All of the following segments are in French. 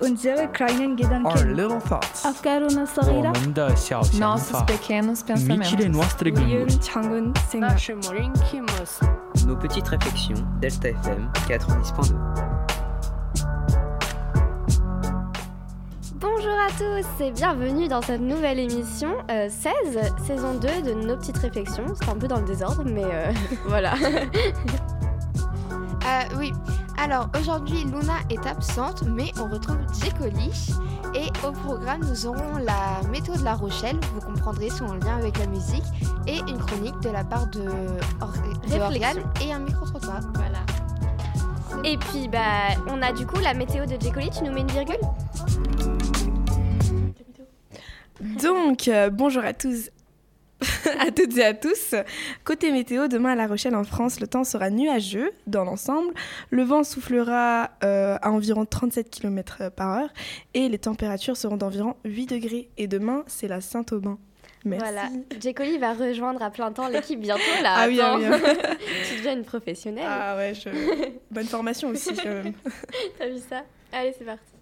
unsere kleinen Gedanken, our nos petites réflexions, Delta FM 90.2. Bonjour à tous et bienvenue dans cette nouvelle émission euh, 16, saison 2 de Nos petites réflexions. C'est un peu dans le désordre, mais euh, voilà. euh, oui, alors aujourd'hui Luna est absente, mais on retrouve Jekoli. Et au programme, nous aurons la météo de La Rochelle, vous comprendrez son lien avec la musique, et une chronique de la part de, Or- de et un micro-trottoir. voilà. Et puis, bah, on a du coup la météo de Jekoli. Tu nous mets une virgule? Donc, euh, bonjour à tous. à toutes et à tous. Côté météo, demain à La Rochelle en France, le temps sera nuageux dans l'ensemble. Le vent soufflera euh, à environ 37 km par heure et les températures seront d'environ 8 degrés. Et demain, c'est la Saint-Aubin. Merci. Voilà. Jekoli va rejoindre à plein temps l'équipe bientôt là. Ah oui, ah oui, ah tu deviens une professionnelle. Ah ouais, je... bonne formation aussi quand même. T'as vu ça? Allez, c'est parti.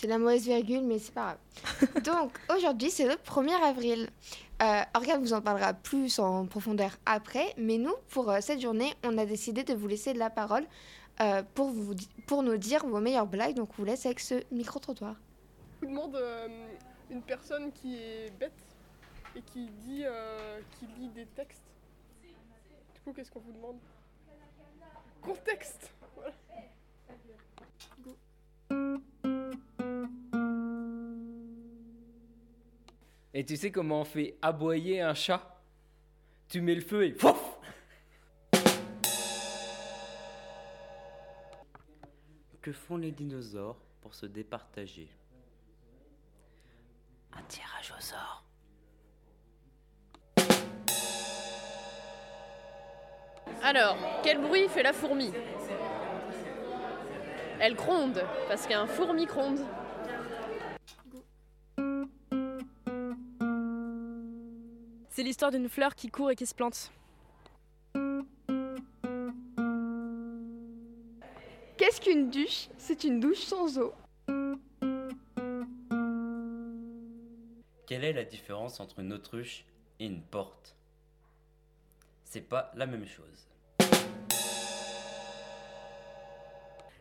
C'est la mauvaise virgule, mais c'est pas grave. Donc aujourd'hui, c'est le 1er avril. Euh, Oriane vous en parlera plus en profondeur après, mais nous, pour euh, cette journée, on a décidé de vous laisser la parole euh, pour, vous, pour nous dire vos meilleures blagues. Donc on vous laisse avec ce micro-trottoir. vous demande euh, une personne qui est bête et qui dit, euh, qui lit des textes. Du coup, qu'est-ce qu'on vous demande? Contexte Et tu sais comment on fait aboyer un chat? Tu mets le feu et pouf Que font les dinosaures pour se départager? Un tirage au sort. Alors, quel bruit fait la fourmi? Elle gronde, parce qu'un fourmi gronde. L'histoire d'une fleur qui court et qui se plante. Qu'est-ce qu'une douche? C'est une douche sans eau. Quelle est la différence entre une autruche et une porte? C'est pas la même chose.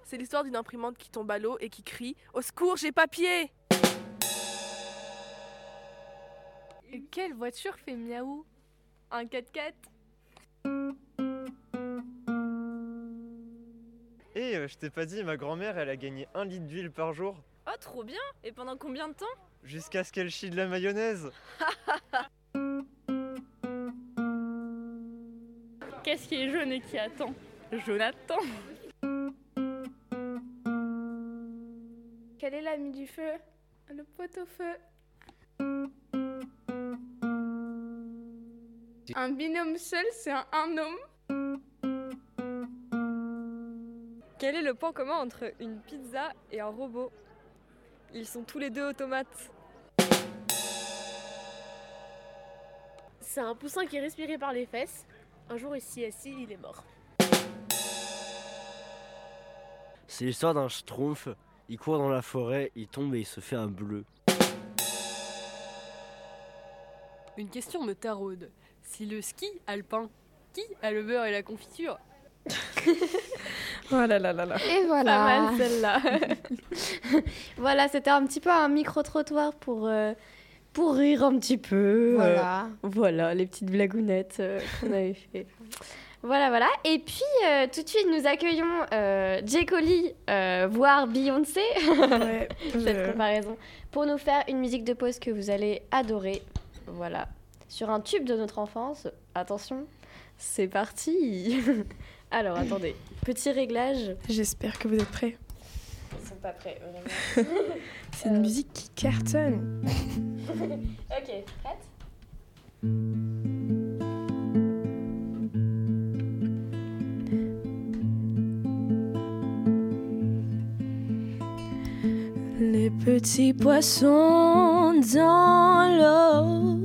C'est l'histoire d'une imprimante qui tombe à l'eau et qui crie Au secours, j'ai papier Quelle voiture fait miaou? Un 4x4 Et euh, je t'ai pas dit, ma grand-mère, elle a gagné un litre d'huile par jour. Oh, trop bien. Et pendant combien de temps? Jusqu'à ce qu'elle chie de la mayonnaise. Qu'est-ce qui est jaune et qui attend? Jonathan. Quel est l'ami du feu? Le pot-au-feu. Un binôme seul, c'est un, un homme. Quel est le point commun entre une pizza et un robot? Ils sont tous les deux automates. C'est un poussin qui est respiré par les fesses. Un jour, il s'y est assis, il est mort. C'est l'histoire d'un schtroumpf. Il court dans la forêt, il tombe et il se fait un bleu. Une question me taraude. Si le ski alpin, qui a le beurre et la confiture Oh là là. Et voilà. Pas mal celle-là. voilà, c'était un petit peu un micro-trottoir pour, euh, pour rire un petit peu. Voilà. Euh, voilà, les petites blagounettes euh, qu'on avait fait. Voilà, voilà. Et puis, euh, tout de suite, nous accueillons euh, J. Euh, voire Beyoncé, Ouais, cette je- comparaison, pour nous faire une musique de pause que vous allez adorer. Voilà. Sur un tube de notre enfance. Attention, c'est parti. Alors, attendez. Petit réglage. J'espère que vous êtes prêts. Ils sont pas prêts. C'est une musique qui cartonne. ok, prête? Les petits poissons dans l'eau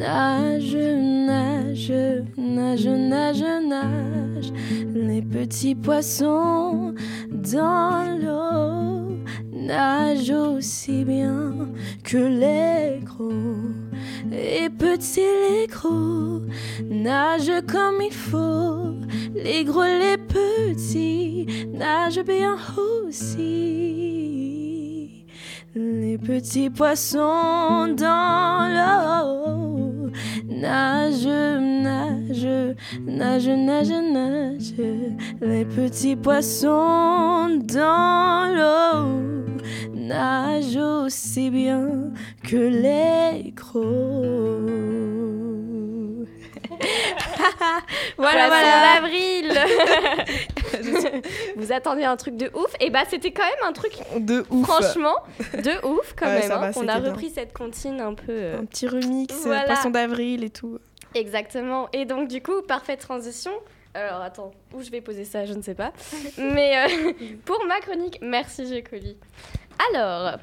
nagent nage, nage, nage, nage. Les petits poissons dans l'eau nagent aussi bien que les gros. Et petits, les gros nagent comme il faut. Les gros, les petits nagent bien aussi. Les petits poissons dans l'eau nagent, nagent, nagent, nagent, nagent. Les petits poissons dans l'eau nagent aussi bien que les gros. Voilà, voilà. d'avril Vous attendiez un truc de ouf Et bah c'était quand même un truc de ouf. Franchement, de ouf quand Ouais, même. hein. va, On a bien. repris cette comptine un peu. euh, Un petit remix, euh, Voilà. Poisson d'avril et tout. Exactement. Et donc du coup, parfaite transition. Alors attends, où je vais poser ça, je ne sais pas. Mais euh, pour ma chronique, merci Gécoli. Alors,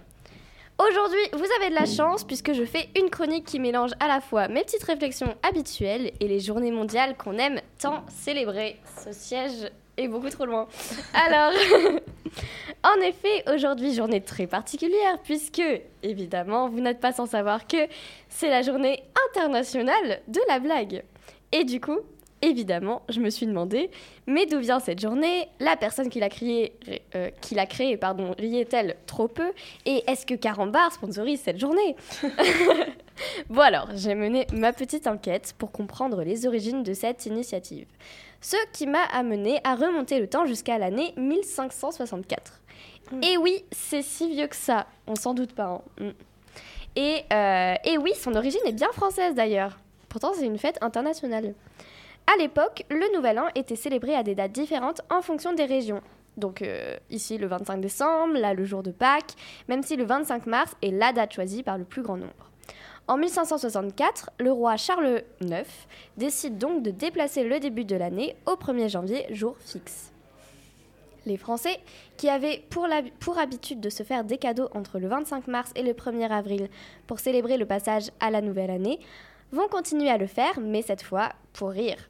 aujourd'hui, vous avez de la chance puisque je fais une chronique qui mélange à la fois mes petites réflexions habituelles et les journées mondiales qu'on aime tant célébrer. Ce siège est beaucoup trop loin. Alors, en effet, aujourd'hui, journée très particulière puisque, évidemment, vous n'êtes pas sans savoir que c'est la journée internationale de la blague. Et du coup, évidemment, je me suis demandé, mais d'où vient cette journée? La personne qui l'a créée, euh, qui l'a créée pardon, riait-elle trop peu? Et est-ce que Carambar sponsorise cette journée? Bon alors, j'ai mené ma petite enquête pour comprendre les origines de cette initiative. Ce qui m'a amené à remonter le temps jusqu'à l'année 1564. Et oui, c'est si vieux que ça, on s'en doute pas. hein. Mm. Et, euh, et oui, son origine est bien française d'ailleurs. Pourtant, c'est une fête internationale. À l'époque, le Nouvel An était célébré à des dates différentes en fonction des régions. Donc euh, ici le 25 décembre, là le jour de Pâques, même si le 25 mars est la date choisie par le plus grand nombre. En 1564, le roi Charles IX décide donc de déplacer le début de l'année au 1er janvier, jour fixe. Les Français, qui avaient pour, habitude de se faire des cadeaux entre le 25 mars et le 1er avril pour célébrer le passage à la nouvelle année, vont continuer à le faire, mais cette fois pour rire.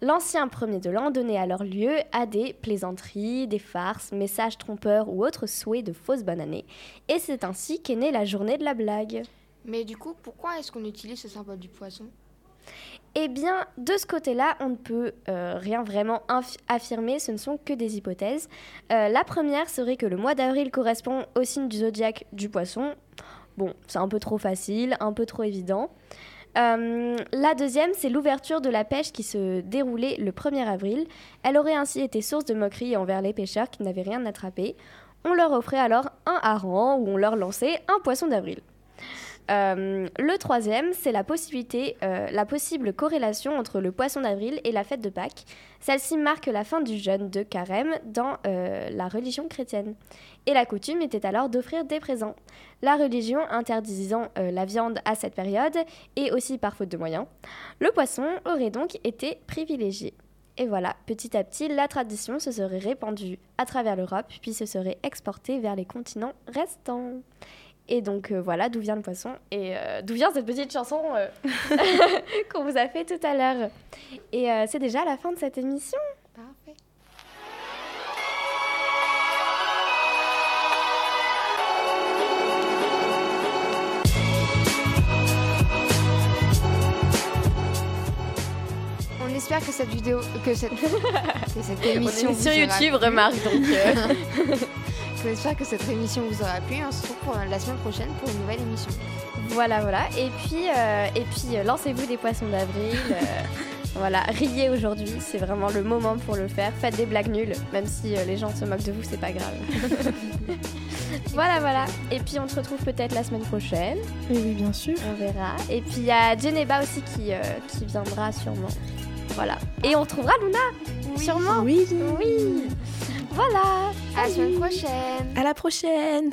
L'ancien premier de l'an donnait alors lieu à des plaisanteries, des farces, messages trompeurs ou autres souhaits de fausses bonnes années. Et c'est ainsi qu'est née la journée de la blague. Mais du coup, pourquoi est-ce qu'on utilise ce symbole du poisson? Eh bien, de ce côté-là, on ne peut euh, rien vraiment affirmer, ce ne sont que des hypothèses. Euh, la première serait que le mois d'avril correspond au signe du zodiaque du poisson. Bon, c'est un peu trop facile, un peu trop évident. Euh, la deuxième, c'est l'ouverture de la pêche qui se déroulait le 1er avril. Elle aurait ainsi été source de moqueries envers les pêcheurs qui n'avaient rien attrapé. On leur offrait alors un hareng ou on leur lançait un poisson d'avril. Euh, le troisième, c'est la possibilité, euh, la possible corrélation entre le poisson d'avril et la fête de Pâques. Celle-ci marque la fin du jeûne de carême dans euh, la religion chrétienne. Et la coutume était alors d'offrir des présents. La religion interdisant la viande à cette période, et aussi par faute de moyens, le poisson aurait donc été privilégié. Et voilà, petit à petit, la tradition se serait répandue à travers l'Europe, puis se serait exportée vers les continents restants. Et donc euh, voilà d'où vient le poisson et euh, d'où vient cette petite chanson euh, qu'on vous a fait tout à l'heure. Et euh, c'est déjà la fin de cette émission. Parfait. On espère que cette vidéo, que cette, que cette émission On est sur YouTube, remarque, donc, euh. On espère que cette émission vous aura plu. On se retrouve pour la semaine prochaine pour une nouvelle émission. Voilà, voilà. Et puis, euh, et puis euh, lancez-vous des poissons d'avril. euh, voilà, riez aujourd'hui, c'est vraiment le moment pour le faire. Faites des blagues nulles, même si euh, les gens se moquent de vous, c'est pas grave. voilà, voilà. Et puis on se retrouve peut-être la semaine prochaine. Oui, oui, bien sûr. On verra. Et puis il y a Geneba aussi qui, euh, qui viendra sûrement. Voilà. Et on retrouvera Luna, sûrement. Oui. Oui. Voilà. À la semaine prochaine. À la prochaine.